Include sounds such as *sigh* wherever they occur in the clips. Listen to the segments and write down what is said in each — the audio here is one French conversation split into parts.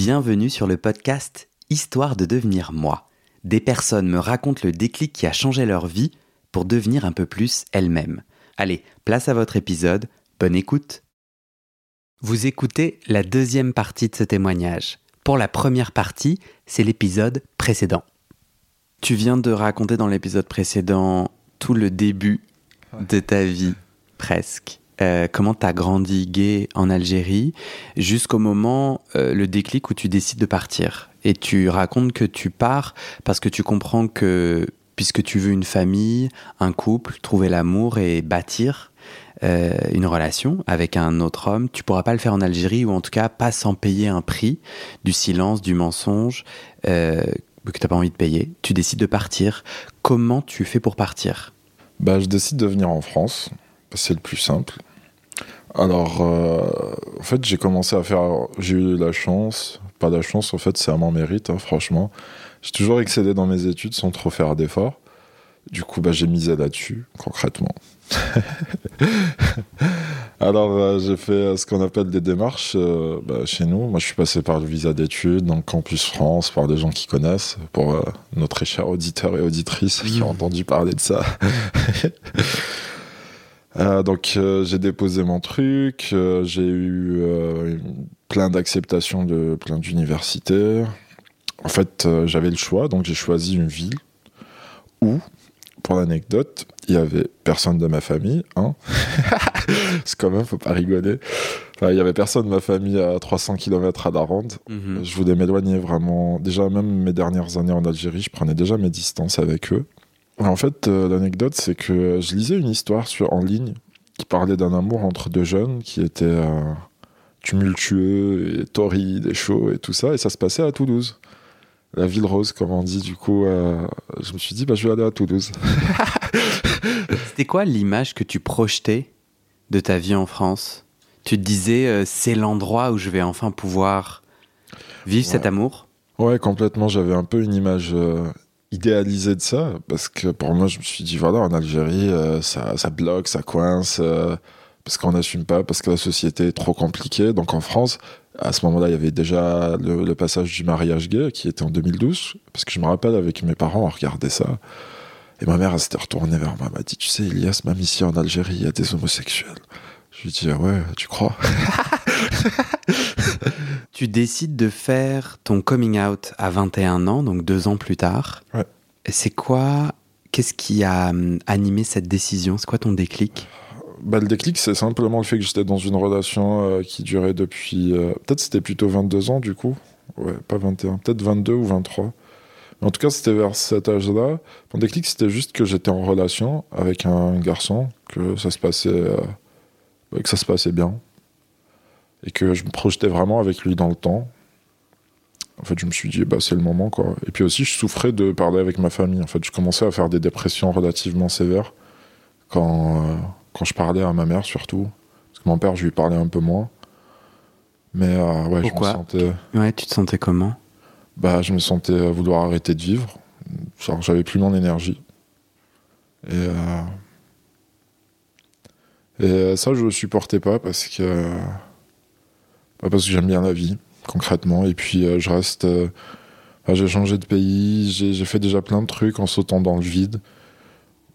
Bienvenue sur le podcast Histoire de devenir moi. Des personnes me racontent le déclic qui a changé leur vie pour devenir un peu plus elles-mêmes. Allez, place à votre épisode, bonne écoute. Vous écoutez la deuxième partie de ce témoignage. Pour la première partie, c'est l'épisode précédent. Tu viens de raconter dans l'épisode précédent tout le début de ta vie, presque. Euh, comment tu as grandi gay en Algérie jusqu'au moment, euh, le déclic où tu décides de partir? Et tu racontes que tu pars parce que tu comprends que puisque tu veux une famille, un couple, trouver l'amour et bâtir euh, une relation avec un autre homme, tu pourras pas le faire en Algérie ou en tout cas pas sans payer un prix du silence, du mensonge que tu n'as pas envie de payer. Tu décides de partir. Comment tu fais pour partir? Bah, Je décide de venir en France. C'est le plus simple. Alors, euh, en fait, j'ai commencé à faire. J'ai eu la chance, pas la chance, en fait, c'est à mon mérite, hein, franchement. J'ai toujours excédé dans mes études sans trop faire d'efforts. Du coup, bah, j'ai misé là-dessus, concrètement. *laughs* Alors, euh, j'ai fait euh, ce qu'on appelle des démarches bah, chez nous. Moi, je suis passé par le visa d'études, donc Campus France, par des gens qui connaissent, pour nos très chers auditeurs et auditrices qui ont entendu parler de ça. *laughs* Euh, donc euh, j'ai déposé mon truc, euh, j'ai eu plein d'acceptations de plein d'universités. En fait, j'avais le choix, donc j'ai choisi une ville où, pour l'anecdote, il y avait personne de ma famille. Hein *laughs* C'est quand même, faut pas rigoler. il y avait personne de ma famille à 300 km à la ronde. Mhm. Je voulais m'éloigner vraiment. Déjà, même mes dernières années en Algérie, je prenais déjà mes distances avec eux. En fait, euh, l'anecdote, c'est que je lisais une histoire sur, en ligne qui parlait d'un amour entre deux jeunes qui était euh, tumultueux et torride et chaud et tout ça, et ça se passait à Toulouse. La ville rose, comme on dit. Du coup, euh, je me suis dit, bah, je vais aller à Toulouse. *laughs* C'était quoi l'image que tu projetais de ta vie en France? Tu te disais, c'est l'endroit où je vais enfin pouvoir vivre cet amour? Ouais, complètement. J'avais un peu une image idéalisé de ça parce que pour moi je me suis dit voilà en Algérie euh, ça, ça, bloque ça coince euh, parce qu'on n'assume pas parce que la société est trop compliquée. Donc en France à ce moment-là il y avait déjà le, passage du mariage gay qui était en 2012 parce que je me rappelle avec mes parents on regardait ça. Et ma mère elle s'était retournée vers moi elle m'a dit tu sais Elias même ici en Algérie il y a des homosexuels. Je lui dis ah ouais tu crois? *laughs* Tu décides de faire ton coming out à 21 ans, donc deux ans plus tard. Ouais. C'est quoi Qu'est-ce qui a hum, animé cette décision? C'est quoi ton déclic? Bah, Le déclic, c'est simplement le fait que j'étais dans une relation euh, qui durait depuis. Euh, peut-être c'était plutôt 22 ans du coup. Ouais, pas 21, peut-être 22 ou 23. Mais en tout cas, c'était vers cet âge-là. Mon déclic, c'était juste que j'étais en relation avec un garçon, que ça se passait, euh, que ça se passait bien et que je me projetais vraiment avec lui dans le temps. En fait, je me suis dit, bah, c'est le moment, quoi. Et puis aussi, je souffrais de parler avec ma famille. En fait, je commençais à faire des dépressions relativement sévères quand, euh, quand je parlais à ma mère, surtout. Parce que mon père, je lui parlais un peu moins. Mais euh, ouais, je me sentais. Ouais, tu te sentais comment? Bah, je me sentais vouloir arrêter de vivre. Genre, j'avais plus mon énergie. Et. Euh, et ça, je le supportais pas parce que parce que j'aime bien la vie, concrètement. Et puis, euh, je reste. Euh, j'ai changé de pays, j'ai fait déjà plein de trucs en sautant dans le vide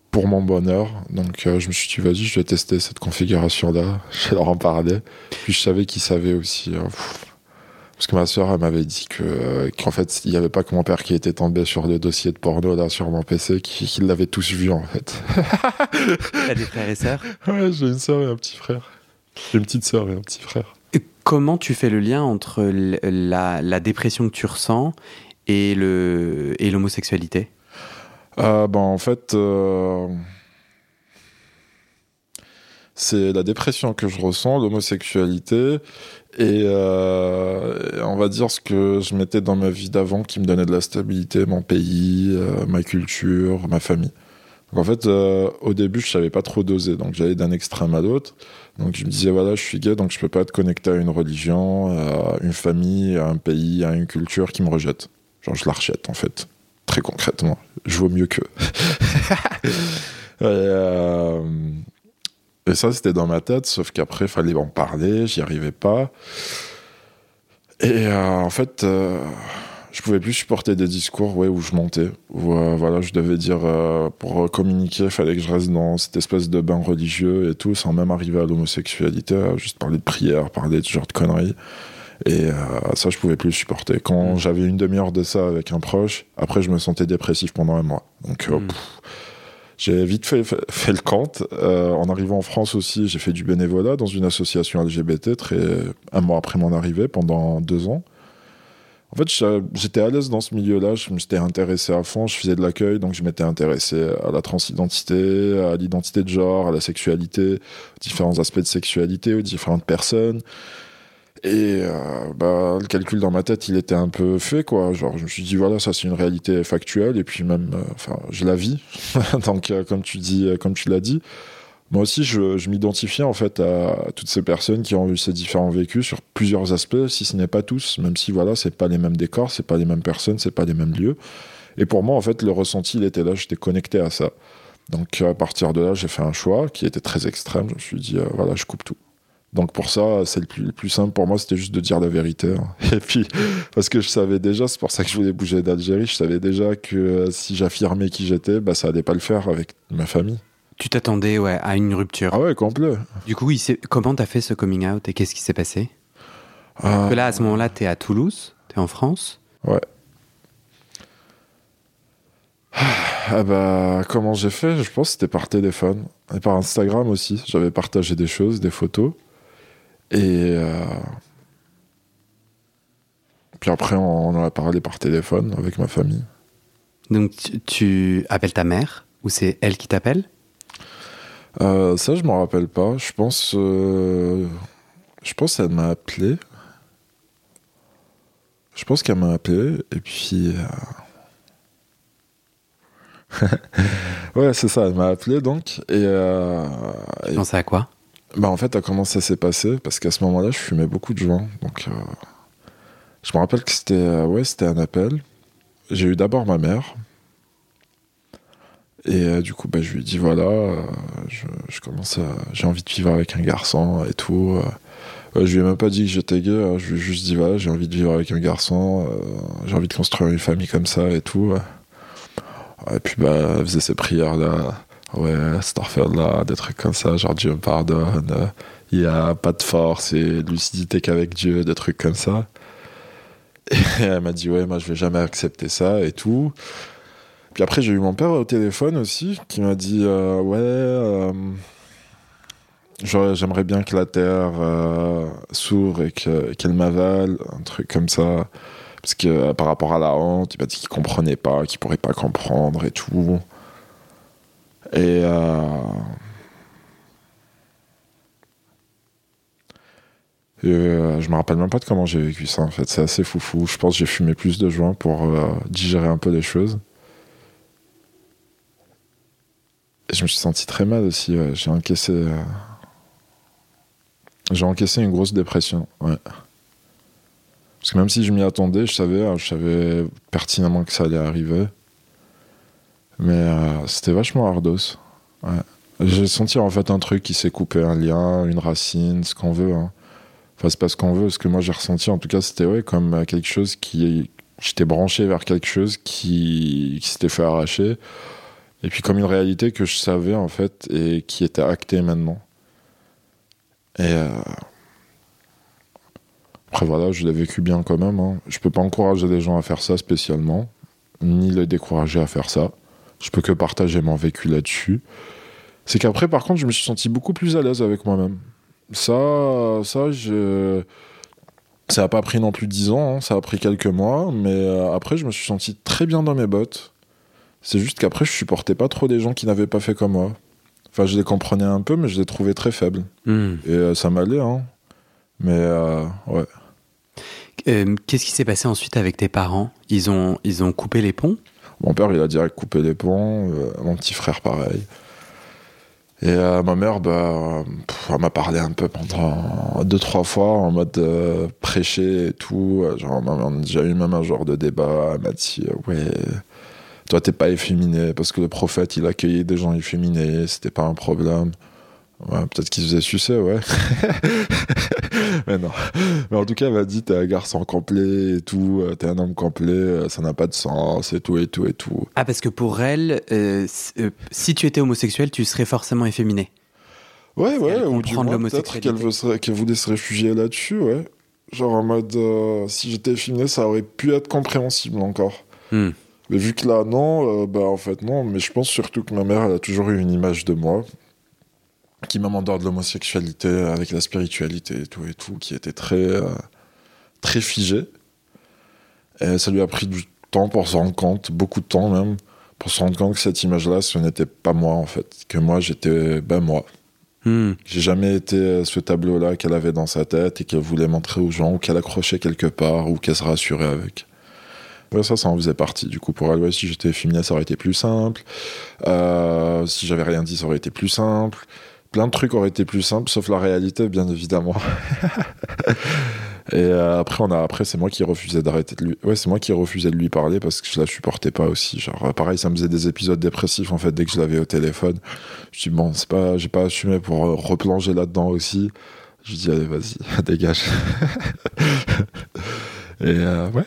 pour mon bonheur. Donc, euh, je me suis dit, vas-y, je vais tester cette configuration-là. *laughs* Je vais leur en parler. Puis, je savais qu'ils savaient aussi. parce que ma soeur, elle m'avait dit que qu'en fait, il n'y avait pas que mon père qui était tombé sur le dossier de porno là sur mon PC, qu'ils l'avaient tous vu en fait. *laughs* T'as des frères et sœurs? Ouais, j'ai une sœur et un petit frère. J'ai une petite sœur et un petit frère. Comment tu fais le lien entre la, dépression que tu ressens et l'homosexualité? Euh, ben, En fait, euh, c'est la dépression que je ressens, l'homosexualité et euh, on va dire ce que je mettais dans ma vie d'avant qui me donnait de la stabilité, mon pays, ma culture, ma famille. en fait, au début, je savais pas trop doser, donc j'allais d'un extrême à l'autre. Donc je me disais, voilà, je suis gay, donc je peux pas être connecté à une religion, à une famille, à un pays, à une culture qui me rejette. Genre, je la rejette, en fait. Très concrètement. Je vaux mieux que. *laughs* Euh, et, ça, c'était dans ma tête, sauf qu'après, il fallait en parler, j'y arrivais pas. Et en fait, je pouvais plus supporter des discours ouais, où je montais, où voilà, je devais dire, pour communiquer, il fallait que je reste dans cette espèce de bain religieux et tout, sans même arriver à l'homosexualité, juste parler de prière, parler de ce genre de conneries. Et euh, ça, je pouvais plus supporter. Quand mm. j'avais une demi-heure de ça avec un proche, après, je me sentais dépressif pendant un mois. Donc, euh, mm. j'ai vite fait, fait, le compte. Euh, en arrivant en France aussi, j'ai fait du bénévolat dans une association LGBT très, un mois après mon arrivée, pendant deux ans. En fait, j'étais à l'aise dans ce milieu-là, je m'étais intéressé à fond, je faisais de l'accueil, donc je m'étais intéressé à la transidentité, à l'identité de genre, à la sexualité, aux différents aspects de sexualité, aux différentes personnes. Et euh, bah, le calcul dans ma tête, il était un peu fait, quoi. Genre, je me suis dit, voilà, ça c'est une réalité factuelle, et puis même, euh, enfin, je la vis. *laughs* Donc, euh, comme tu dis, comme tu l'as dit, moi aussi, je, m'identifiais en fait à toutes ces personnes qui ont eu ces différents vécus sur plusieurs aspects, si ce n'est pas tous, même si voilà, c'est pas les mêmes décors, c'est pas les mêmes personnes, c'est pas les mêmes lieux. Et pour moi, en fait, le ressenti, il était là, j'étais connecté à ça. Donc, à partir de là, j'ai fait un choix qui était très extrême. Je me suis dit, voilà, je coupe tout. Donc pour ça, c'est le plus, simple pour moi, c'était juste de dire la vérité. Hein. *laughs* Et puis, parce que je savais déjà, c'est pour ça que je voulais bouger d'Algérie, je savais déjà que euh, si j'affirmais qui j'étais, bah, ça allait pas le faire avec ma famille. Tu t'attendais ouais, à une rupture. Ah ouais, complet. Du coup, il comment t'as fait ce coming out et qu'est-ce qui s'est passé? Parce que là, à ce moment-là, t'es à Toulouse, t'es en France. Ouais. Ah bah, comment j'ai fait? Je pense que c'était par téléphone et par Instagram aussi. J'avais partagé des choses, des photos. Et euh, puis après, on en a parlé par téléphone avec ma famille. Donc tu, appelles ta mère ou c'est elle qui t'appelle? Euh, Ça, je me rappelle pas. Je pense, euh, je pense qu'elle m'a appelé. Je pense qu'elle m'a appelé et puis. *laughs* ouais, c'est ça. Elle m'a appelé donc et. tu pensais à quoi? Bah en fait, comment ça s'est passé Parce qu'à ce moment-là, je fumais beaucoup de joints. Donc, euh, je me rappelle que c'était euh, ouais, c'était un appel. J'ai eu d'abord ma mère. Et euh, du coup, bah, je lui ai dit voilà, je, commence à, j'ai envie de vivre avec un garçon et tout. je lui ai même pas dit que j'étais gay. Hein. je lui ai juste dit voilà, j'ai envie de vivre avec un garçon. j'ai envie de construire une famille comme ça et tout. Et puis bah, elle faisait ses prières là ouais, là, des trucs comme ça, genre Dieu me pardonne, il n'y a pas de force et lucidité qu'avec Dieu, des trucs comme ça. Et elle m'a dit, ouais, moi je vais jamais accepter ça et tout. Puis après, j'ai eu mon père au téléphone aussi qui m'a dit, euh, ouais, euh, j'aimerais bien que la terre euh, s'ouvre et qu'elle m'avale, un truc comme ça. Parce que par rapport à la honte, il m'a dit qu'il comprenait pas, qu'il pourrait pas comprendre et tout. Et euh, euh, je me rappelle même pas de comment j'ai vécu ça en fait. C'est assez foufou. Je pense que j'ai fumé plus de joints pour euh, digérer un peu les choses. Je me suis senti très mal aussi. J'ai encaissé. J'ai encaissé une grosse dépression. Parce que même si je m'y attendais, je savais, hein, je savais pertinemment que ça allait arriver. Mais euh, c'était vachement ardos. J'ai senti en fait un truc qui s'est coupé, un lien, une racine, ce qu'on veut. Hein. Enfin, c'est pas ce qu'on veut. Ce que moi j'ai ressenti, en tout cas, c'était ouais, comme euh, quelque chose qui. J'étais branché vers quelque chose qui s'était fait arracher. Et puis comme une réalité que je savais en fait et qui était actée maintenant. Et. Euh, après voilà, je l'ai vécu bien quand même. Hein. Je peux pas encourager les gens à faire ça spécialement, ni les décourager à faire ça. Je peux que partager mon vécu là-dessus. C'est qu'après, par contre, je me suis senti beaucoup plus à l'aise avec moi-même. Ça, ça, je... ça n'a pas pris non plus dix ans, hein. ça a pris quelques mois, mais euh, après, je me suis senti très bien dans mes bottes. C'est juste qu'après, je supportais pas trop des gens qui n'avaient pas fait comme moi. Enfin, je les comprenais un peu, mais je les trouvais très faibles. Hmm. Et euh, ça m'allait, hein. Mais euh, ouais. Qu'est-ce qui s'est passé ensuite avec tes parents? Ils ont, ils ont coupé les ponts? Mon père, il a direct coupé les ponts. Euh, mon petit frère, pareil. Et euh, ma mère, bah, elle m'a parlé un peu pendant deux, trois fois en mode euh, prêcher et tout. Genre, on a déjà eu même un genre de débat. Elle m'a dit, ouais, toi, t'es pas efféminé parce que le prophète, il accueillait des gens efféminés, c'était pas un problème. Ouais, Peut-être qu'il se faisait sucer, ouais. *laughs* mais non. Mais en tout cas, elle m'a dit, t'es un garçon complet et tout, euh, t'es un homme complet, euh, ça n'a pas de sens et tout et tout et tout. Ah, parce que pour elle, euh, si tu étais homosexuel, tu serais forcément efféminé. Ouais, ouais, ou du moins peut-être qu'elle qu'elle voulait se réfugier là-dessus, ouais. Genre en mode, euh, si j'étais efféminé, ça aurait pu être compréhensible encore. Hmm. Mais vu que là, non, euh, bah en fait, non. Mais je pense surtout que ma mère, elle a toujours eu une image de moi qui m'a mandé de l'homosexualité avec la spiritualité et tout et tout, qui était très, euh, très figée. Et ça lui a pris du temps pour se rendre compte, beaucoup de temps même, pour se rendre compte que cette image-là, ce n'était pas moi en fait. Que moi, j'étais, ben moi. Hmm. J'ai jamais été euh, ce tableau-là qu'elle avait dans sa tête et qu'elle voulait montrer aux gens ou qu'elle accrochait quelque part ou qu'elle se rassurait avec. Ouais, ça, ça en faisait partie. Du coup, pour elle, ouais, si j'étais féminin, ça aurait été plus simple. Euh, si j'avais rien dit, ça aurait été plus simple. Plein de trucs auraient été plus simples, sauf la réalité, bien évidemment. *laughs* et euh, après, on a, après, c'est moi qui refusais d'arrêter de lui. Ouais, c'est moi qui refusais de lui parler parce que je la supportais pas aussi. Genre, pareil, ça me faisait des épisodes dépressifs en fait dès que je l'avais au téléphone. Je dis bon, c'est pas, j'ai pas assumé pour euh, replonger là-dedans aussi. Je dis allez, vas-y, *laughs* dégage. *laughs* et ouais.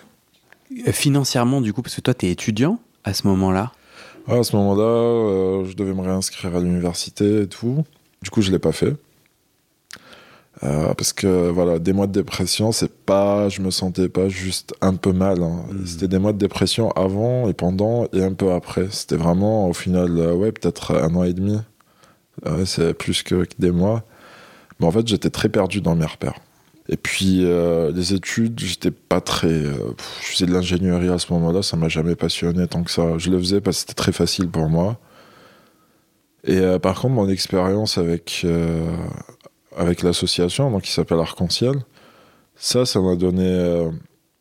Euh, Financièrement, du coup, parce que toi, t'es étudiant à ce moment-là. Ouais, à ce moment-là, euh, je devais me réinscrire à l'université et tout. Du coup, je l'ai pas fait. Euh, parce que voilà, des mois de dépression, c'est pas, je me sentais pas juste un peu mal. hein. Mhm. C'était des mois de dépression avant et pendant et un peu après. C'était vraiment au final, euh, ouais, peut-être un an et demi. Ouais, c'est plus que, que des mois. Mais en fait, j'étais très perdu dans mes repères. Et puis euh, les études, j'étais pas très. euh, je faisais de l'ingénierie à ce moment-là, ça m'a jamais passionné tant que ça. Je le faisais parce que c'était très facile pour moi. Et euh, par contre, mon expérience avec avec l'association, qui s'appelle Arc-en-Ciel, ça, ça m'a donné.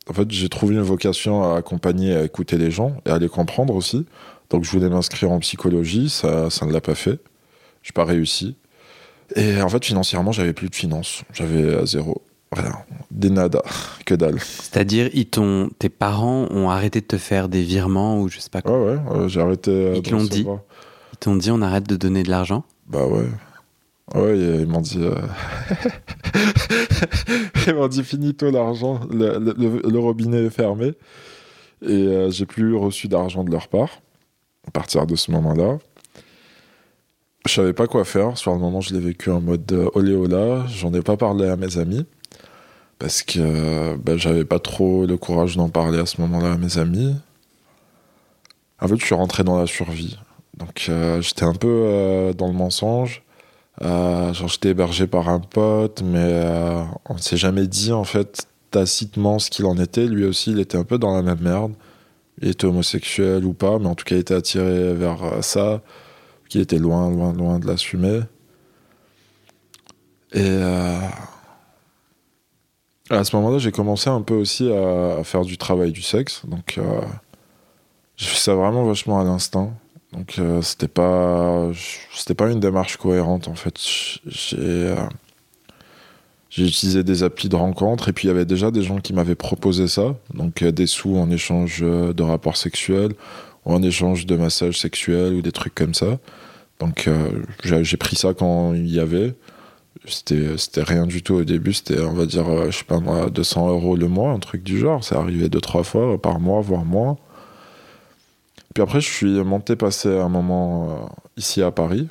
en fait, j'ai trouvé une vocation à accompagner, à écouter les gens et à les comprendre aussi. Donc, je voulais m'inscrire en psychologie, ça, ça ne l'a pas fait. J'ai pas réussi. Et en fait, financièrement, j'avais plus de finances. J'avais euh, zéro. Rien. Des nada. Que dalle. C'est-à-dire, tes parents ont arrêté de te faire des virements ou je sais pas quoi. Ouais, ouais, euh, j'ai arrêté. euh, Ils te l'ont dit. Ils t'ont dit, on arrête de donner de l'argent. Bah ouais. Ouais, et ils m'ont dit. euh, *laughs* ils m'ont dit finito l'argent, le, le- le- le robinet est fermé. Et euh, j'ai plus reçu d'argent de leur part à partir de ce moment-là. Je savais pas quoi faire. Sur le moment, je l'ai vécu en mode euh, olé ola. J'en ai pas parlé à mes amis. Parce que bah, j'avais pas trop le courage d'en parler à ce moment-là à mes amis. En fait, je suis rentré dans la survie. Donc, euh, j'étais un peu euh, dans le mensonge. Euh, genre, j'étais hébergé par un pote, mais euh, on ne s'est jamais dit, en fait, tacitement ce qu'il en était. Lui aussi, il était un peu dans la même merde. Il était homosexuel ou pas, mais en tout cas, il était attiré vers ça. Qu'il était loin, loin, loin de l'assumer. Et à ce moment-là, j'ai commencé un peu aussi à, faire du travail du sexe. Donc, euh, j'ai fait ça vraiment vachement à l'instinct. Donc euh, c'était pas c'était pas une démarche cohérente en fait. J'ai euh, j'ai utilisé des applis de rencontre et puis il y avait déjà des gens qui m'avaient proposé ça, donc euh, des sous en échange de rapports sexuels ou en échange de massages sexuels ou des trucs comme ça. Donc j'ai pris ça quand il y avait. C'était rien du tout au début, c'était on va dire euh, je sais pas moi 200 euros le mois, un truc du genre. C'est arrivé deux trois fois par mois voire moins. Puis après, je suis monté passer un moment euh, ici à Paris.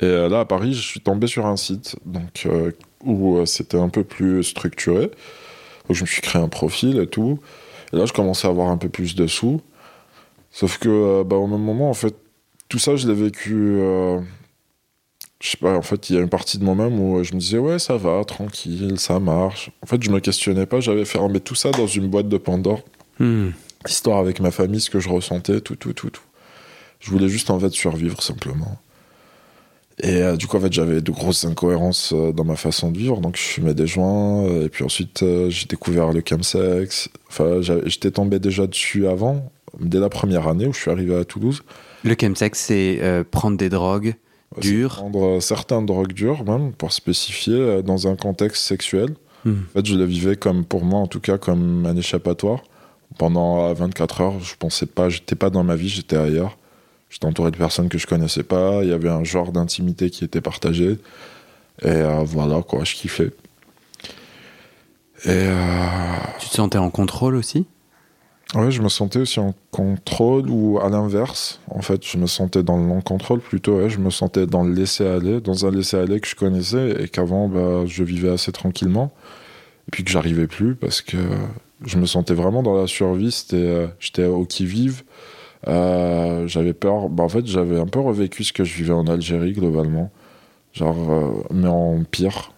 Et euh, là, à Paris, je suis tombé sur un site donc, où c'était un peu plus structuré. Donc, je me suis créé un profil et tout. Et là, je commençais à avoir un peu plus de sous. Sauf que, bah, au même moment, en fait, tout ça, je l'ai vécu. Je sais pas, en fait, il y a une partie de moi-même où euh, je me disais, ouais, ça va, tranquille, ça marche. En fait, je me questionnais pas, j'avais fermé tout ça dans une boîte de Pandore Hmm. histoire avec ma famille, ce que je ressentais, tout, tout, tout, tout. Je voulais juste en fait survivre simplement. Et euh, du coup, en fait, j'avais de grosses incohérences euh, dans ma façon de vivre. Donc, je fumais des joints. euh, et puis ensuite, j'ai découvert le chemsex. Enfin, j'étais tombé déjà dessus avant, dès la première année où je suis arrivé à Toulouse. Le chemsex, c'est prendre des drogues dures. Prendre euh, certaines drogues dures, même, pour spécifier, euh, dans un contexte sexuel. Hmm. En fait, je le vivais comme, pour moi en tout cas, comme un échappatoire. Pendant euh, 24 heures, je pensais pas, j'étais pas dans ma vie, j'étais ailleurs. J'étais entouré de personnes que je connaissais pas. Il y avait un genre d'intimité qui était partagé. Et euh, voilà, quoi, je kiffais. Et euh, Tu te sentais en contrôle aussi? Ouais, je me sentais aussi en contrôle ou à l'inverse. En fait, je me sentais dans le non-contrôle plutôt. Ouais, je me sentais dans le laisser-aller, dans un laisser-aller que je connaissais et qu'avant, bah, je vivais assez tranquillement. Et puis que j'arrivais plus parce que je me sentais vraiment dans la survie. Euh, j'étais au qui-vive. Euh, j'avais peur. Bah, en fait, j'avais un peu revécu ce que je vivais en Algérie globalement. Genre, euh, mais en pire.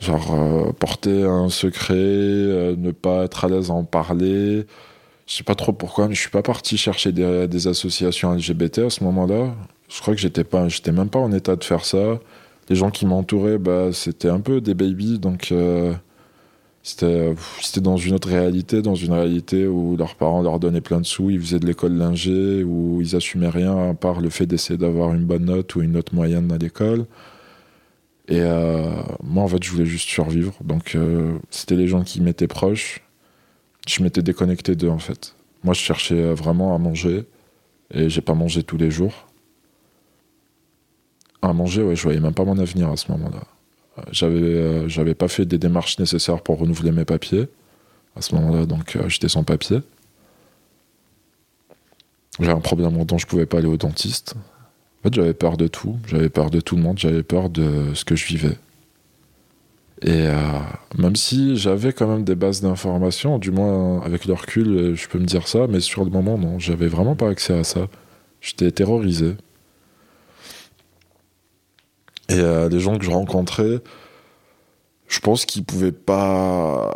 Genre, euh, porter un secret, euh, ne pas être à l'aise à en parler. Je sais pas trop pourquoi, mais je suis pas parti chercher des, associations LGBT à ce moment-là. Je crois que j'étais pas, j'étais même pas en état de faire ça. Les gens qui m'entouraient, bah, c'était un peu des babies, donc euh, c'était, c'était dans une autre réalité, dans une réalité où leurs parents leur donnaient plein de sous, ils faisaient de l'école lingée, où ils assumaient rien à part le fait d'essayer d'avoir une bonne note ou une note moyenne à l'école. Et euh, moi, en fait, je voulais juste survivre. Donc, euh, c'était les gens qui m'étaient proches. Je m'étais déconnecté d'eux, en fait. Moi, je cherchais vraiment à manger. Et j'ai pas mangé tous les jours. À manger, ouais, je voyais même pas mon avenir à ce moment-là. J'avais, euh, j'avais pas fait des démarches nécessaires pour renouveler mes papiers à ce moment-là, donc j'étais sans papier. J'avais un problème dont je pouvais pas aller au dentiste. En fait, j'avais peur de tout. J'avais peur de tout le monde. J'avais peur de ce que je vivais. Et euh, même si j'avais quand même des bases d'informations, du moins avec le recul, je peux me dire ça, mais sur le moment, non, j'avais vraiment pas accès à ça. J'étais terrorisé. Et euh, les gens que je rencontrais, je pense qu'ils pouvaient pas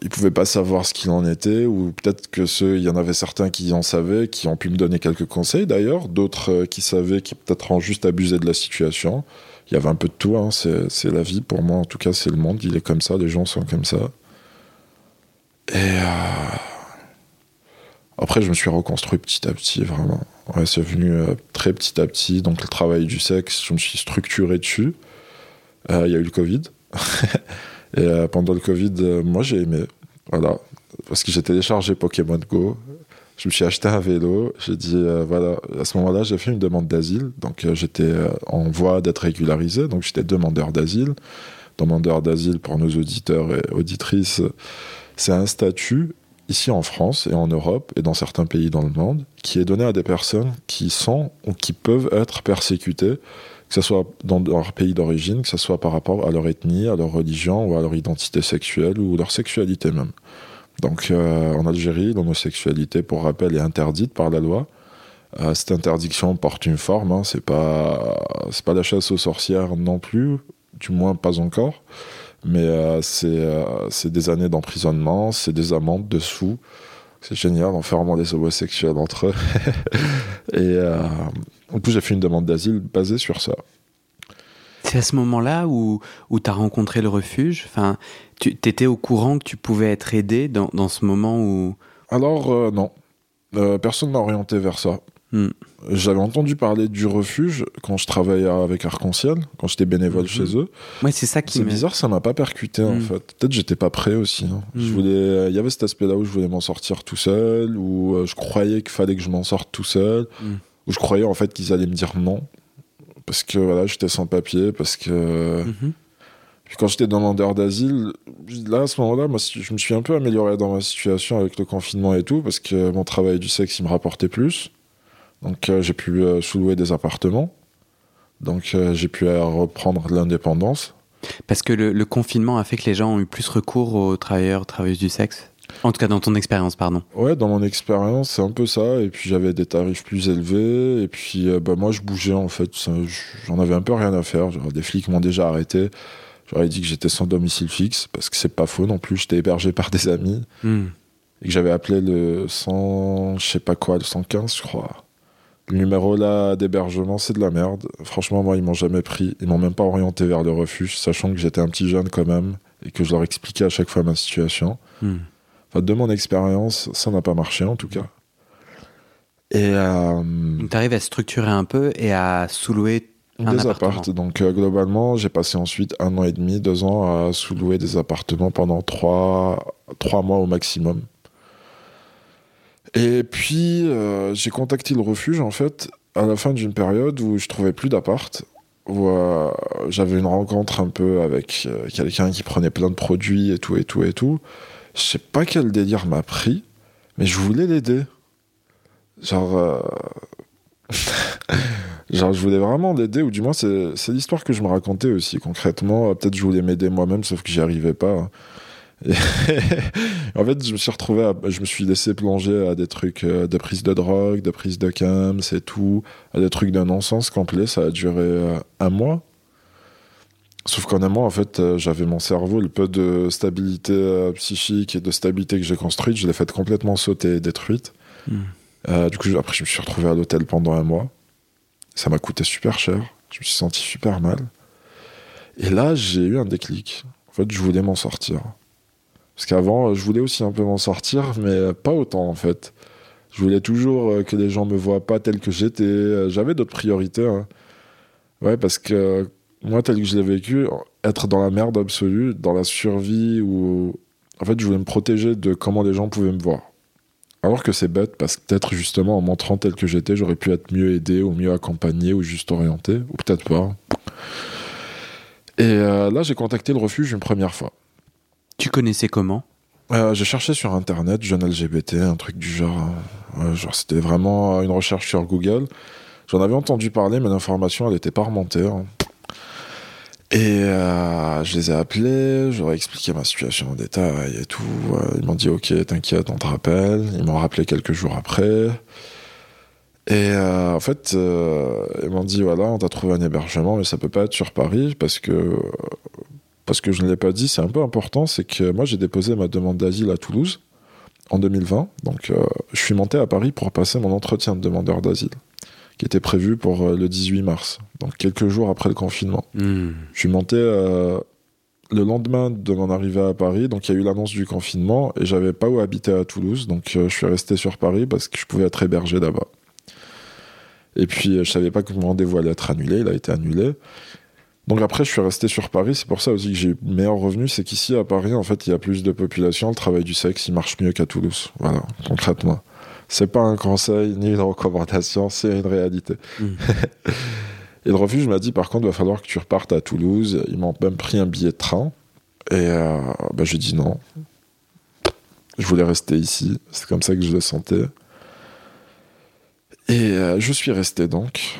ils pouvaient pas savoir ce qu'il en était, ou peut-être que ceux, il y en avait certains qui en savaient, qui ont pu me donner quelques conseils d'ailleurs, d'autres euh, qui savaient, qui peut-être ont juste abusé de la situation. Il y avait un peu de tout, hein. c'est la vie pour moi, en tout cas c'est le monde, il est comme ça, les gens sont comme ça. Et euh, après je me suis reconstruit petit à petit, vraiment. C'est venu euh, très petit à petit, donc le travail du sexe, je me suis structuré dessus. Il y a eu le Covid. *laughs* Et euh, pendant le Covid, euh, moi j'ai aimé. Voilà. Parce que j'ai téléchargé Pokémon Go. Je me suis acheté un vélo. J'ai dit, euh, voilà, à ce moment-là, j'ai fait une demande d'asile. Donc j'étais en voie d'être régularisé. Donc j'étais demandeur d'asile. Demandeur d'asile pour nos auditeurs et auditrices, c'est un statut ici en France et en Europe et dans certains pays dans le monde qui est donné à des personnes qui sont ou qui peuvent être persécutées que ce soit dans leur pays d'origine, que ce soit par rapport à leur ethnie, à leur religion ou à leur identité sexuelle ou leur sexualité même. Donc euh, en Algérie, l'homosexualité, pour rappel, est interdite par la loi. Euh, cette interdiction porte une forme, hein, c'est pas pas la chasse aux sorcières non plus, du moins pas encore, mais euh, c'est des années d'emprisonnement, c'est des amendes de sous. C'est génial, enfermant des homosexuels entre eux. *laughs* et en plus, j'ai fait une demande d'asile basée sur ça. C'est à ce moment-là où, où tu as rencontré le refuge? Enfin, Tu étais au courant que tu pouvais être aidé dans, dans ce moment où... Alors, euh, non. Euh, personne m'a orienté vers ça. Hmm. J'avais entendu parler du refuge quand je travaillais avec Arc-en-Ciel, quand j'étais bénévole hmm. chez eux. Ouais, c'est ça qui C'est bizarre, ça m'a pas percuté en hmm. fait. Peut-être j'étais pas prêt aussi. Hein. Je voulais, il y avait cet aspect-là où je voulais m'en sortir tout seul, où euh, je croyais qu'il fallait que je m'en sorte tout seul où je croyais en fait qu'ils allaient me dire non. Parce que voilà j'étais sans papier parce que mhm. puis quand j'étais demandeur d'asile là à ce moment-là moi je me suis un peu amélioré dans ma situation avec le confinement et tout parce que mon travail du sexe il me rapportait plus. Donc euh, j'ai pu euh, sous-louer des appartements. Donc euh, j'ai pu reprendre l'indépendance. Parce que le, le, confinement a fait que les gens ont eu plus recours aux travailleurs travailleuses du sexe? En tout cas, dans ton expérience, pardon. Ouais, dans mon expérience, c'est un peu ça. Et puis, j'avais des tarifs plus élevés. Et puis, euh, bah, moi, je bougeais, en fait. J'en avais un peu rien à faire. Genre, des flics m'ont déjà arrêté. J'aurais dit que j'étais sans domicile fixe, parce que c'est pas faux non plus. J'étais hébergé par des amis. Hmm. Et que j'avais appelé le 100, je sais pas quoi, le 115, je crois. Le numéro là d'hébergement, c'est de la merde. Franchement, moi, ils m'ont jamais pris. Ils m'ont même pas orienté vers le refuge, sachant que j'étais un petit jeune quand même et que je leur expliquais à chaque fois ma situation. Hmm de mon expérience, ça n'a pas marché en tout cas. Et euh, tu arrives à structurer un peu et à sous-louer un des appartements. Donc euh, globalement, j'ai passé ensuite un an et demi, deux ans à sous-louer des appartements pendant trois, trois mois au maximum. Et puis, euh, j'ai contacté le refuge, en fait, à la fin d'une période où je trouvais plus d'appart, où euh, j'avais une rencontre un peu avec quelqu'un qui prenait plein de produits et tout, et tout, et tout. Je sais pas quel délire m'a pris, mais je voulais l'aider. Genre. *laughs* Genre, je voulais vraiment l'aider, ou du moins, c'est l'histoire que je me racontais aussi, concrètement. Peut-être je voulais m'aider moi-même, sauf que j'y arrivais pas. *laughs* en fait, je me suis retrouvé, je me suis laissé plonger à des trucs euh, de prise de drogue, de prise de cam, c'est tout, à des trucs de non-sens complet. Ça a duré euh, un mois. Sauf qu'en mois, en fait, euh, j'avais mon cerveau, le peu de stabilité psychique et de stabilité que j'ai construite, je l'ai fait complètement sauter et détruite. Hmm. du coup, après, je me suis retrouvé à l'hôtel pendant un mois. Ça m'a coûté super cher. Je me suis senti super mal. Et là, j'ai eu un déclic. En fait, je voulais m'en sortir. Parce qu'avant, je voulais aussi un peu m'en sortir, mais pas autant en fait. Je voulais toujours euh, que les gens me voient pas tel que j'étais. Euh, j'avais d'autres priorités. Hein. Ouais, parce que moi, tel que je l'ai vécu, être dans la merde absolue, dans la survie, ou. En fait, je voulais me protéger de comment les gens pouvaient me voir. Alors que c'est bête, parce que peut-être justement en montrant tel que j'étais, j'aurais pu être mieux aidé, ou mieux accompagné, ou juste orienté, ou peut-être pas. Et euh, là, j'ai contacté le refuge une première fois. Tu connaissais comment? Euh, J'ai cherché sur internet, jeune LGBT, un truc du genre. Euh, genre c'était vraiment une recherche sur Google. J'en avais entendu parler, mais l'information, elle n'était pas remontée. Hein. Et euh, je les ai appelés, j'aurais expliqué ma situation en détail et tout. Ils m'ont dit ok, t'inquiète, on te rappelle. Ils m'ont rappelé quelques jours après. Et en fait, ils m'ont dit voilà, on t'a trouvé un hébergement, mais ça peut pas être sur Paris parce que parce que je ne l'ai pas dit, c'est un peu important, c'est que moi j'ai déposé ma demande d'asile à Toulouse en 2020. Donc euh, je suis monté à Paris pour passer mon entretien de demandeur d'asile, qui était prévu pour euh, le 18 mars, donc quelques jours après le confinement. Hmm. Je suis monté euh, le lendemain de mon arrivée à Paris, donc il y a eu l'annonce du confinement, et j'avais pas où habiter à Toulouse, donc je suis resté sur Paris parce que je pouvais être hébergé là-bas. Et puis je savais pas que mon rendez-vous allait être annulé, il a été annulé. Donc après, je suis resté sur Paris. C'est pour ça aussi que j'ai eu meilleur revenu. C'est qu'ici, à Paris, en fait, il y a plus de population. Le travail du sexe, il marche mieux qu'à Toulouse. Voilà, concrètement. C'est pas un conseil ni une recommandation, c'est une réalité. Hmm. *laughs* et le refuge m'a dit, par contre, il va falloir que tu repartes à Toulouse. Ils m'ont même pris un billet de train. Et euh, bah, j'ai dit non. Je voulais rester ici. C'est comme ça que je le sentais. Et euh, je suis resté donc.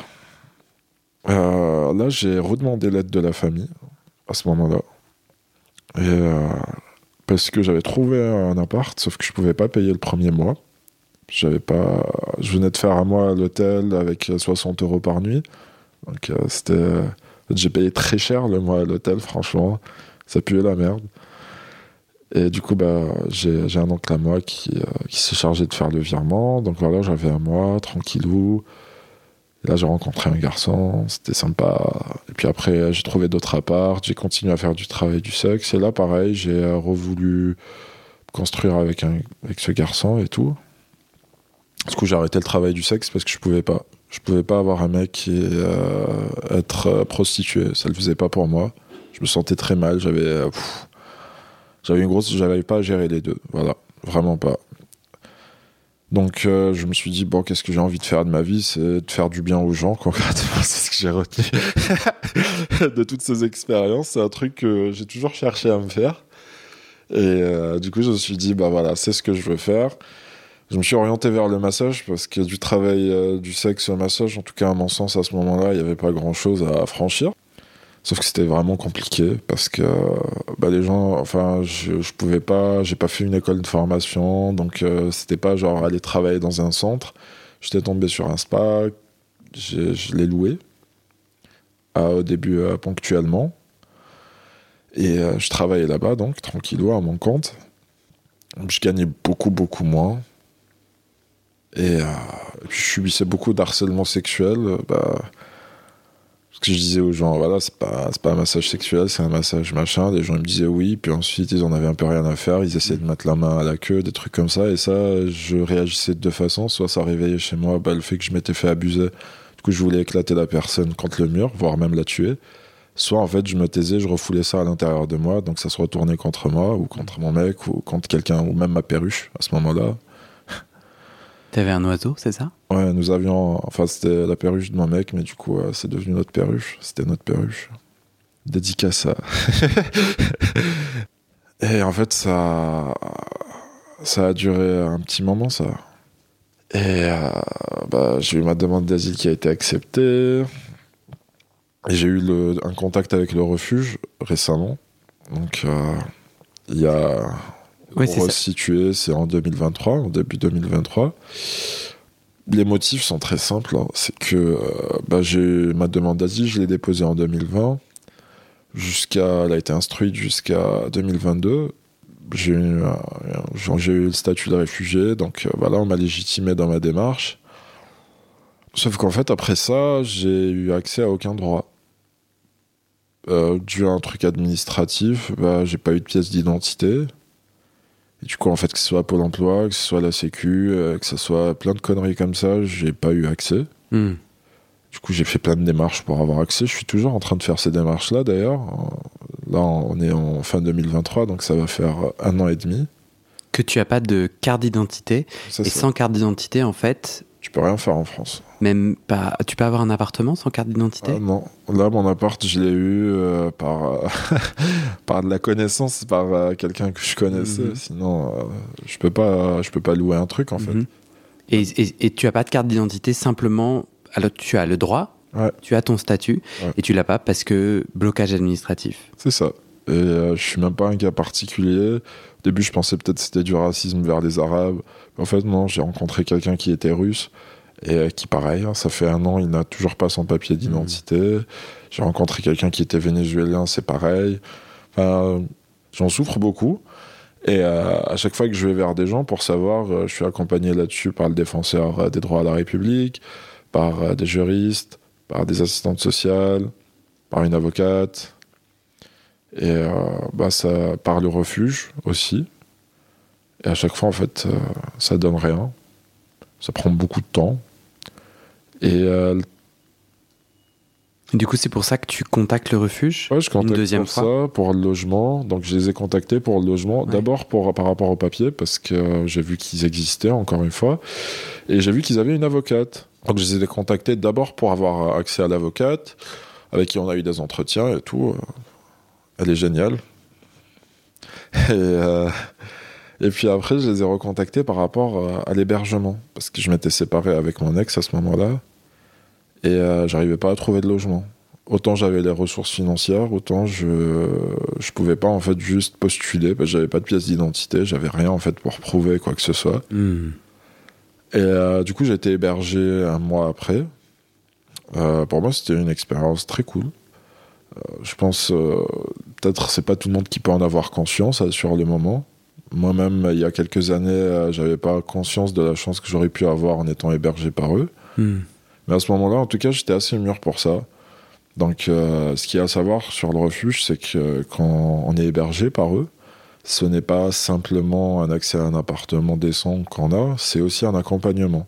Euh, là, j'ai redemandé l'aide de la famille à ce moment-là. Et euh, parce que j'avais trouvé un appart, sauf que je pouvais pas payer le premier mois. J'avais pas. Je venais de faire un mois à l'hôtel avec 60 euros par nuit. Donc euh, c'était. J'ai payé très cher le mois à l'hôtel, franchement. Ça puait la merde. Et du coup, bah, j'ai un oncle à moi qui, qui s'est chargé de faire le virement. Donc voilà, j'avais un mois, tranquillou là, j'ai rencontré un garçon, c'était sympa. Et puis après, j'ai trouvé d'autres apparts, j'ai continué à faire du travail du sexe. Et là, pareil, j'ai euh, revoulu construire avec, un, avec ce garçon et tout. Du coup, j'ai arrêté le travail du sexe parce que je pouvais pas. Je pouvais pas avoir un mec et euh, être euh, prostitué. Ça le faisait pas pour moi. Je me sentais très mal. J'avais, j'avais une grosse, j'avais pas à gérer les deux. Voilà, vraiment pas. Donc euh, je me suis dit bon qu'est-ce que j'ai envie de faire de ma vie? C'est de faire du bien aux gens concrètement *laughs* c'est ce que j'ai retenu *laughs* de toutes ces expériences c'est un truc que j'ai toujours cherché à me faire et euh, du coup je me suis dit bah voilà c'est ce que je veux faire je me suis orienté vers le massage parce que du travail euh, du sexe au massage en tout cas à mon sens à ce moment-là il n'y avait pas grand chose à franchir Sauf que c'était vraiment compliqué parce que bah, les gens, enfin, je, je pouvais pas, j'ai pas fait une école de formation, donc euh, c'était pas genre aller travailler dans un centre. J'étais tombé sur un spa, je l'ai loué au début euh, ponctuellement. Et euh, je travaillais là-bas, donc tranquillou à mon compte. Je gagnais beaucoup, beaucoup moins. Et, puis je subissais beaucoup d'harcèlement sexuel. Bah, ce que je disais aux gens, voilà, c'est pas, pas un massage sexuel, c'est un massage machin. Les gens ils me disaient oui, puis ensuite ils en avaient un peu rien à faire, ils essayaient de mettre la main à la queue, des trucs comme ça. Et ça, je réagissais de deux façons. Soit ça réveillait chez moi bah, le fait que je m'étais fait abuser, du coup je voulais éclater la personne contre le mur, voire même la tuer. Soit en fait je me taisais, je refoulais ça à l'intérieur de moi, donc ça se retournait contre moi, ou contre mon mec, ou contre quelqu'un, ou même ma perruche à ce moment-là. T'avais un oiseau, c'est ça? Ouais, nous avions. Enfin, c'était la perruche de mon mec, mais du coup, euh, c'est devenu notre perruche. C'était notre perruche. Dédicace à. *laughs* Et en fait, ça. Ça a duré un petit moment, ça. Et euh, bah, j'ai eu ma demande d'asile qui a été acceptée. Et j'ai eu un contact avec le refuge récemment. Donc, euh, il y a. Ça. resitué, c'est en 2023, en début 2023. Les motifs sont très simples. hein. C'est que euh, bah, j'ai ma demande d'asile, je l'ai déposée en 2020. Jusqu'à, elle a été instruite jusqu'à 2022. J'ai eu, genre, j'ai eu le statut de réfugié, donc euh, voilà, on m'a légitimé dans ma démarche. Sauf qu'en fait, après ça, j'ai eu accès à aucun droit. Euh, dû à un truc administratif, bah, j'ai pas eu de pièce d'identité. Et du coup, en fait, que ce soit Pôle emploi, que ce soit la Sécu, euh, que ce soit plein de conneries comme ça, j'ai pas eu accès. Hmm. Du coup, j'ai fait plein de démarches pour avoir accès. Je suis toujours en train de faire ces démarches-là, d'ailleurs. Là, on est en fin 2023, donc ça va faire un an et demi. Que tu as pas de carte d'identité. Et sans carte d'identité, en fait, Tu peux rien faire en France. même pas. Tu peux avoir un appartement sans carte d'identité? Ah non, là, mon appart, je l'ai eu euh, par, euh, *laughs* par de la connaissance, par euh, quelqu'un que je connaissais. Mhm. Sinon, euh, je peux pas, je peux pas louer un truc, en fait. Mhm. et, et- et tu as pas de carte d'identité simplement. Alors, tu as le droit, Ouais. tu as ton statut, Ouais. et tu l'as pas parce que blocage administratif. C'est ça. Et euh, je suis même pas un cas particulier. Au début, je pensais peut-être que c'était du racisme vers les Arabes. Mais en fait, non, j'ai rencontré quelqu'un qui était russe et euh, qui, pareil, hein, ça fait un an, il n'a toujours pas son papier d'identité. J'ai rencontré quelqu'un qui était vénézuélien, c'est pareil. Enfin, j'en souffre beaucoup. Et euh, à chaque fois que je vais vers des gens pour savoir, euh, je suis accompagné là-dessus par le défenseur des droits à la République, par euh, des juristes, par des assistantes sociales, par une avocate. Et euh, bah, ça par le refuge aussi. Et à chaque fois, en fait, euh, ça donne rien. Ça prend beaucoup de temps. Et euh, Du coup, c'est pour ça que tu contactes le refuge ouais, je contacte deuxième pour fois? ça, pour le logement. Donc, je les ai contactés pour le logement. Ouais. D'abord pour, par rapport au papier, parce que euh, j'ai vu qu'ils existaient, encore une fois. Et j'ai vu qu'ils avaient une avocate. Donc, je les ai contactés d'abord pour avoir accès à l'avocate, avec qui on a eu des entretiens et tout. Elle est géniale. Et, euh, et puis après, je les ai recontactés par rapport euh, à l'hébergement, parce que je m'étais séparé avec mon ex à ce moment-là, et euh, j'arrivais pas à trouver de logement. Autant j'avais les ressources financières, autant je je pouvais pas en fait juste postuler, parce que j'avais pas de pièce d'identité, j'avais rien en fait pour prouver quoi que ce soit. Hmm. Et euh, du coup, j'ai été hébergé un mois après. Euh, pour moi, c'était une expérience très cool. Euh, je pense, peut-être, c'est pas tout le monde qui peut en avoir conscience euh, sur le moment. Moi-même, il y a quelques années, euh, j'avais pas conscience de la chance que j'aurais pu avoir en étant hébergé par eux. Hmm. Mais à ce moment-là, en tout cas, j'étais assez mûr pour ça. Donc, euh, ce qu'il y a à savoir sur le refuge, c'est que quand on est hébergé par eux, ce n'est pas simplement un accès à un appartement décent qu'on a, c'est aussi un accompagnement.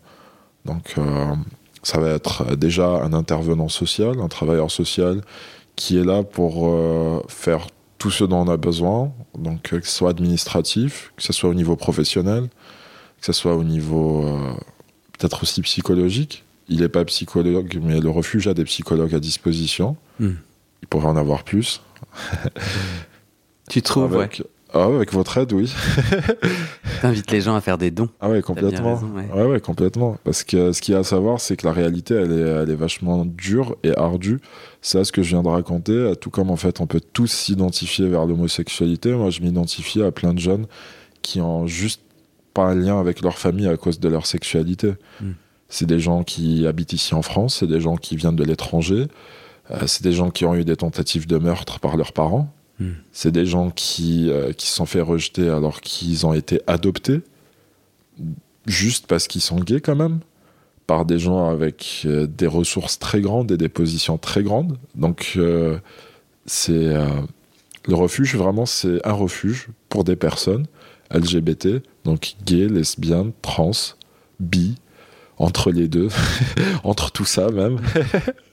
Donc, euh, ça va être déjà un intervenant social, un travailleur social qui est là pour euh, faire tout ce dont on a besoin, donc euh, que ce soit administratif, que ce soit au niveau professionnel, que ce soit au niveau euh, peut-être aussi psychologique. Il n'est pas psychologue, mais le refuge a des psychologues à disposition. Hmm. Il pourrait en avoir plus. Tu trouves, ouais. Avec... Ah ouais, avec votre aide, oui. *laughs* T'invites les gens à faire des dons. Ah ouais, complètement. raison, ouais. ouais. ouais, complètement. Parce que ce qu'il y a à savoir, c'est que la réalité, elle est, elle est vachement dure et ardue. C'est ce que je viens de raconter. Tout comme en fait, on peut tous s'identifier vers l'homosexualité. Moi, je m'identifie à plein de jeunes qui ont juste pas un lien avec leur famille à cause de leur sexualité. Mm. C'est des gens qui habitent ici en France, c'est des gens qui viennent de l'étranger, euh, c'est des gens qui ont eu des tentatives de meurtre par leurs parents, C'est des gens qui, euh, qui se sont fait rejeter alors qu'ils ont été adoptés, juste parce qu'ils sont gays quand même, par des gens avec euh, des ressources très grandes et des positions très grandes. Donc euh, c'est le refuge, vraiment, c'est un refuge pour des personnes LGBT, donc gays, lesbiennes, trans, bi, entre les deux, *laughs* entre tout ça même,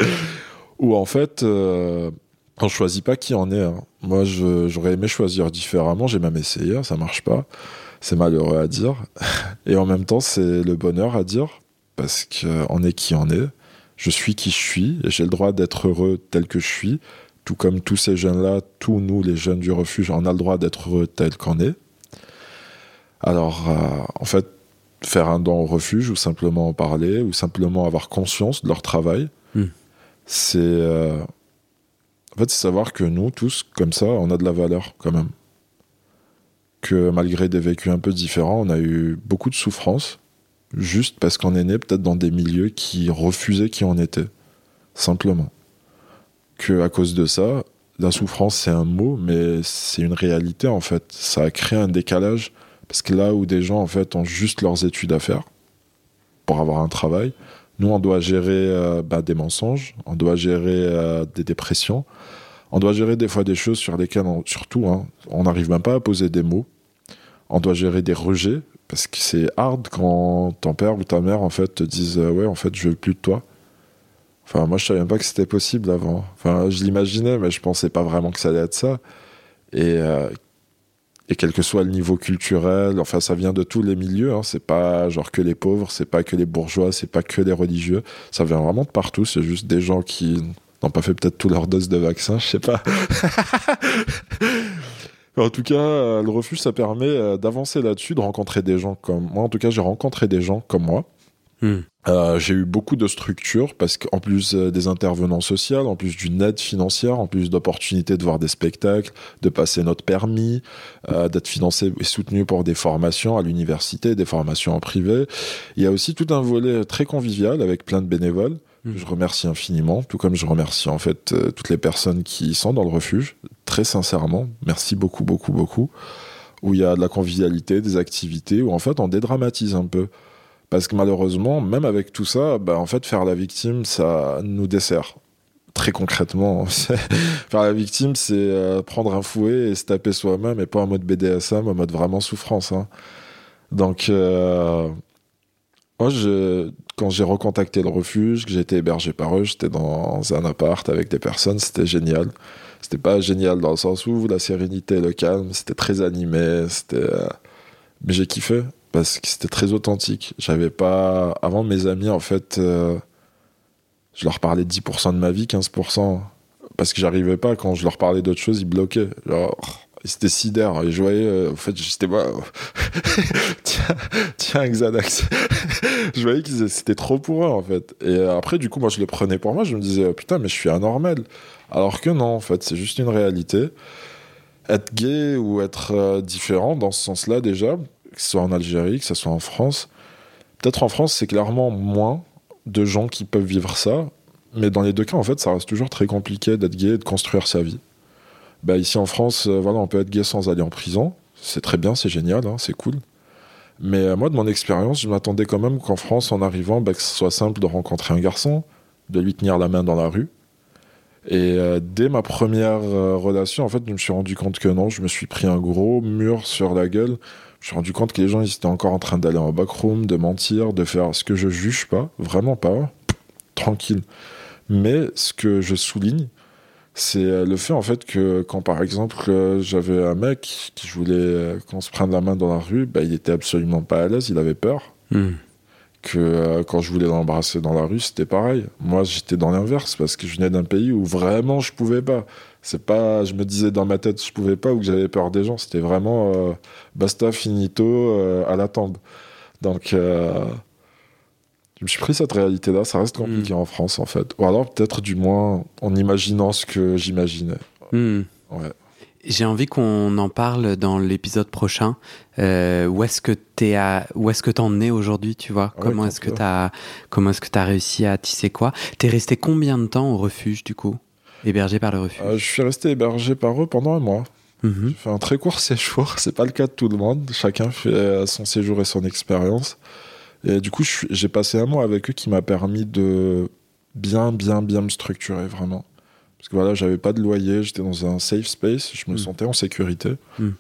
*laughs* où en fait, on choisit pas qui en est. hein. Moi, j'aurais aimé choisir différemment, j'ai même essayé, hein, ça marche pas. C'est malheureux à dire. Et en même temps, c'est le bonheur à dire, parce qu'on est qui on est. Je suis qui je suis, et j'ai le droit d'être heureux tel que je suis, tout comme tous ces jeunes-là, tous nous, les jeunes du refuge, on a le droit d'être heureux tel qu'on est. Alors, euh, en fait, faire un don au refuge, ou simplement en parler, ou simplement avoir conscience de leur travail, Hmm. c'est. euh, en fait, c'est savoir que nous, tous, comme ça, on a de la valeur, quand même. Que malgré des vécus un peu différents, on a eu beaucoup de souffrances, juste parce qu'on est né peut-être dans des milieux qui refusaient qui on était. Simplement. Que à cause de ça, la souffrance, c'est un mot, mais c'est une réalité, en fait. Ça a créé un décalage parce que là où des gens, en fait, ont juste leurs études à faire pour avoir un travail, nous, on doit gérer euh, bah, des mensonges, on doit gérer euh, des dépressions, on doit gérer des fois des choses sur lesquelles, surtout, hein, on n'arrive même pas à poser des mots. On doit gérer des rejets, parce que c'est hard quand ton père ou ta mère, en fait, te disent euh, Ouais, en fait, je veux plus de toi. Enfin, moi, je savais même pas que c'était possible avant. Enfin, je l'imaginais, mais je pensais pas vraiment que ça allait être ça. Et euh, et quel que soit le niveau culturel, enfin ça vient de tous les milieux, hein, c'est pas genre que les pauvres, c'est pas que les bourgeois, c'est pas que les religieux, ça vient vraiment de partout, c'est juste des gens qui n'ont pas fait peut-être tout leur dose de vaccin, je sais pas. *laughs* en tout cas, euh, le refuge, ça permet euh, d'avancer là-dessus, de rencontrer des gens comme moi. En tout cas, j'ai rencontré des gens comme moi. Hmm. Euh, j'ai eu beaucoup de structures parce qu'en plus des intervenants sociaux, en plus d'une aide financière, en plus d'opportunités de voir des spectacles, de passer notre permis, euh, d'être financé et soutenu pour des formations à l'université, des formations en privé. Il y a aussi tout un volet très convivial avec plein de bénévoles. Mhm. Je remercie infiniment, tout comme je remercie en fait euh, toutes les personnes qui sont dans le refuge. Très sincèrement, merci beaucoup, beaucoup, beaucoup. Où il y a de la convivialité, des activités, où en fait on dédramatise un peu. Parce que malheureusement, même avec tout ça, bah, en fait, faire la victime, ça nous dessert. Très concrètement, *laughs* faire la victime, c'est euh, prendre un fouet et se taper soi-même, et pas en mode BDSM, en mode vraiment souffrance. hein. Donc, euh, moi, je, quand j'ai recontacté le refuge, que j'ai été hébergé par eux, j'étais dans un appart avec des personnes, c'était génial. C'était pas génial dans le sens où la sérénité, le calme, c'était très animé, c'était. euh, Mais j'ai kiffé parce que c'était très authentique. J'avais pas. Avant, mes amis, en fait, euh, je leur parlais 10% de ma vie, 15%. Parce que j'arrivais pas, quand je leur parlais d'autres choses, ils bloquaient. Genre, sidères. Et je voyais, euh, en fait, j'étais pas. *laughs* tiens, tiens, Xanax. *laughs* je voyais que c'était trop pour eux, en fait. Et euh, après, du coup, moi, je le prenais pour moi. Je me disais, oh, putain, mais je suis anormal. Alors que non, en fait, c'est juste une réalité. Être gay ou être euh, différent dans ce sens-là, déjà, que ce soit en Algérie, que ce soit en France. Peut-être en France, c'est clairement moins de gens qui peuvent vivre ça. Mais dans les deux cas, en fait, ça reste toujours très compliqué d'être gay et de construire sa vie. Bah, ici en France, euh, voilà, on peut être gay sans aller en prison. C'est très bien, c'est génial, hein, c'est cool. Mais euh, moi, de mon expérience, je m'attendais quand même qu'en France, en arrivant, bah, que ce soit simple de rencontrer un garçon, de lui tenir la main dans la rue. Et euh, dès ma première relation, en fait, je me suis rendu compte que non, je me suis pris un gros mur sur la gueule. Je me suis rendu compte que les gens ils étaient encore en train d'aller en backroom, de mentir, de faire ce que je juge pas, vraiment pas, tranquille. Mais ce que je souligne, c'est euh, le fait en fait que quand par exemple euh, j'avais un mec qui voulait euh, qu'on se prenne la main dans la rue, bah, il était absolument pas à l'aise, il avait peur. Hmm. Que euh, quand je voulais l'embrasser dans la rue, c'était pareil. Moi, j'étais dans l'inverse parce que je venais d'un pays où vraiment je pouvais pas. C'est pas, je me disais dans ma tête je pouvais pas ou que j'avais peur des gens. C'était vraiment euh, basta finito euh, à la tombe. Donc, je me suis pris cette réalité-là. Ça reste compliqué en France en fait. Ou alors peut-être du moins en imaginant ce que j'imaginais. Hmm. Ouais. J'ai envie qu'on en parle dans l'épisode prochain. Euh, où est-ce que t'es à, où est-ce que t'en es aujourd'hui, tu vois? Ouais, Comment est-ce que t'as, comment est-ce que t'as réussi à tisser quoi? T'es resté combien de temps au refuge du coup, hébergé par le refuge? Euh, je suis resté hébergé par eux pendant un mois. Mhm. J'ai fait un très court *laughs* séjour. C'est pas le cas de tout le monde. Chacun fait euh, son séjour et son expérience. Et du coup, j'ai passé un mois avec eux qui m'a permis de bien, bien, bien me structurer vraiment. Parce que voilà, j'avais pas de loyer, j'étais dans un safe space, je me Mm. sentais en sécurité. Mm.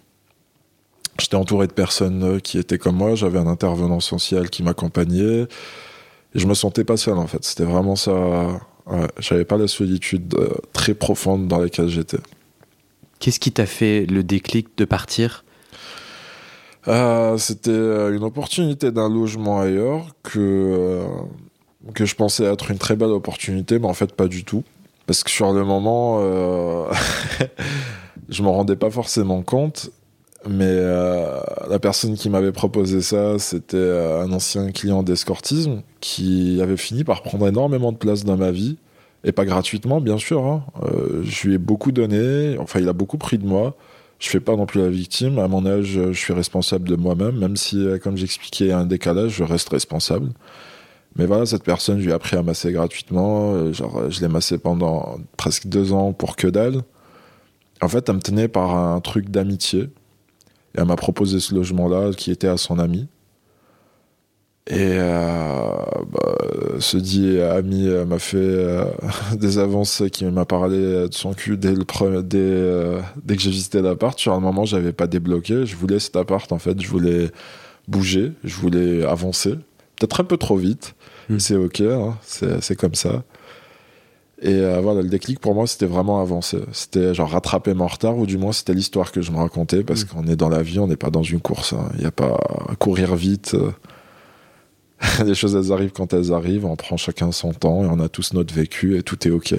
J'étais entouré de personnes euh, qui étaient comme moi, j'avais un intervenant social qui m'accompagnait. Et je me sentais pas seul en fait. C'était vraiment ça. Ouais, j'avais pas la solitude euh, très profonde dans laquelle j'étais. Qu'est-ce qui t'a fait le déclic de partir? Euh, C'était une opportunité d'un logement ailleurs que, euh, que je pensais être une très belle opportunité, mais en fait pas du tout. Parce que sur le moment, euh, *laughs* je m'en rendais pas forcément compte. Mais euh, la personne qui m'avait proposé ça, c'était euh, un ancien client d'escortisme qui avait fini par prendre énormément de place dans ma vie. Et pas gratuitement, bien sûr. Hein. Euh, je lui ai beaucoup donné. Enfin, il a beaucoup pris de moi. Je fais pas non plus la victime. À mon âge, je suis responsable de moi-même. Même si, euh, comme j'expliquais, il y a un décalage, je reste responsable. Mais voilà, cette personne, je lui ai appris à masser gratuitement. Euh, je l'ai massé pendant presque deux ans pour que dalle. En fait, elle me tenait par un truc d'amitié. Et elle m'a proposé ce logement-là qui était à son ami. Et euh, bah, ce dit ami euh, m'a fait euh, *laughs* des avances qui m'a parlé de son cul dès, le dès, dès que j'ai visité l'appart. Sur un moment, j'avais pas débloqué. Je voulais cet appart, en fait. Je voulais bouger. Je voulais avancer. Peut-être un peu trop vite. Mm. C'est OK. hein, c'est comme ça. Et euh, voilà, le déclic pour moi, c'était vraiment avancer. C'était genre rattraper mon retard, ou du moins c'était l'histoire que je me racontais, parce Mm. qu'on est dans la vie, on n'est pas dans une course. hein. Il n'y a pas à courir vite. euh. *laughs* Les choses, elles arrivent quand elles arrivent, on prend chacun son temps, et on a tous notre vécu, et tout est OK.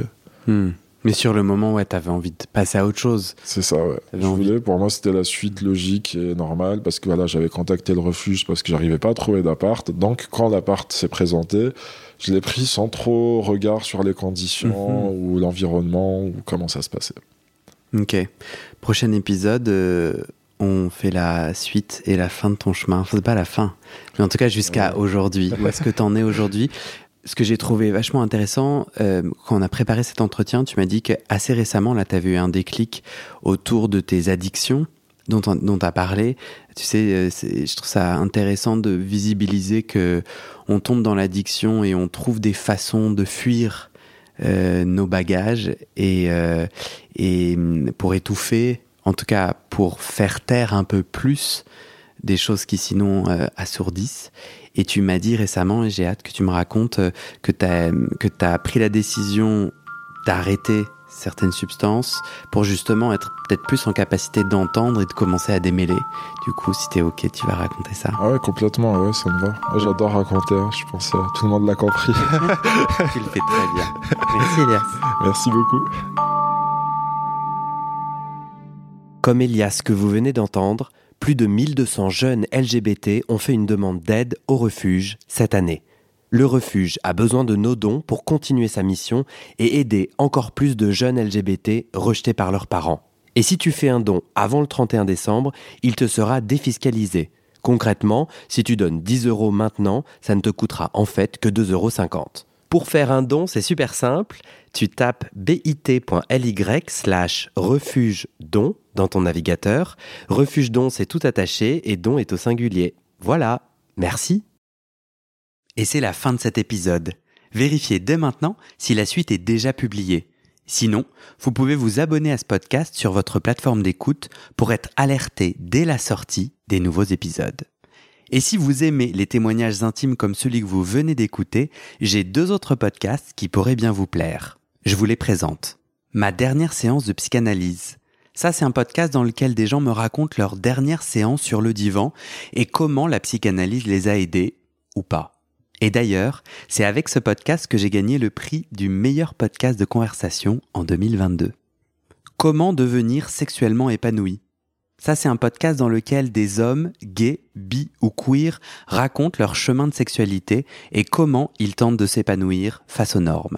Hmm. Mais sur le moment, ouais, t'avais envie de passer à autre chose. C'est ça, ouais. Je envie. voulais, pour moi, c'était la suite logique et normale, parce que voilà, j'avais contacté le refuge parce que j'arrivais pas à trouver d'appart. Donc, quand l'appart s'est présenté, je l'ai pris sans trop regard sur les conditions Mhm. ou l'environnement ou comment ça se passait. Ok. Prochain épisode, euh, on fait la suite et la fin de ton chemin. Enfin, c'est pas la fin, mais en tout cas jusqu'à Ouais. aujourd'hui. Où est-ce que t'en es aujourd'hui? Ce que j'ai trouvé vachement intéressant, euh, quand on a préparé cet entretien, tu m'as dit qu'assez récemment, là, t'avais eu un déclic autour de tes addictions dont on- dont tu as parlé. Tu sais, euh, je trouve ça intéressant de visibiliser que on tombe dans l'addiction et on trouve des façons de fuir euh, nos bagages et, euh, et hum, pour étouffer, en tout cas pour faire taire un peu plus des choses qui sinon euh, assourdissent. Et tu m'as dit récemment, et j'ai hâte que tu me racontes, euh, que tu as, que as pris la décision d'arrêter certaines substances pour justement être peut-être plus en capacité d'entendre et de commencer à démêler. Du coup, si t'es ok, tu vas raconter ça. Ah ouais, complètement, ouais, ça me va. Moi, j'adore raconter, hein, je pense que tout le monde l'a compris. *laughs* tu le fais très bien. *laughs* Merci Elias. Merci beaucoup. Comme Elias que vous venez d'entendre, plus de 1200 jeunes LGBT ont fait une demande d'aide au refuge cette année. Le refuge a besoin de nos dons pour continuer sa mission et aider encore plus de jeunes LGBT rejetés par leurs parents. Et si tu fais un don avant le 31 décembre, il te sera défiscalisé. Concrètement, si tu donnes 10 euros maintenant, ça ne te coûtera en fait que 2,50 euros. Pour faire un don, c'est super simple. Tu tapes bit.ly slash refuge don dans ton navigateur. Refuge don, c'est tout attaché et don est au singulier. Voilà. Merci. Et c'est la fin de cet épisode. Vérifiez dès maintenant si la suite est déjà publiée. Sinon, vous pouvez vous abonner à ce podcast sur votre plateforme d'écoute pour être alerté dès la sortie des nouveaux épisodes. Et si vous aimez les témoignages intimes comme celui que vous venez d'écouter, j'ai deux autres podcasts qui pourraient bien vous plaire. Je vous les présente. Ma dernière séance de psychanalyse. Ça, c'est un podcast dans lequel des gens me racontent leur dernière séance sur le divan et comment la psychanalyse les a aidés ou pas. Et d'ailleurs, c'est avec ce podcast que j'ai gagné le prix du meilleur podcast de conversation en 2022. Comment devenir sexuellement épanoui? Ça, c'est un podcast dans lequel des hommes, gays, bi ou queer, racontent leur chemin de sexualité et comment ils tentent de s'épanouir face aux normes.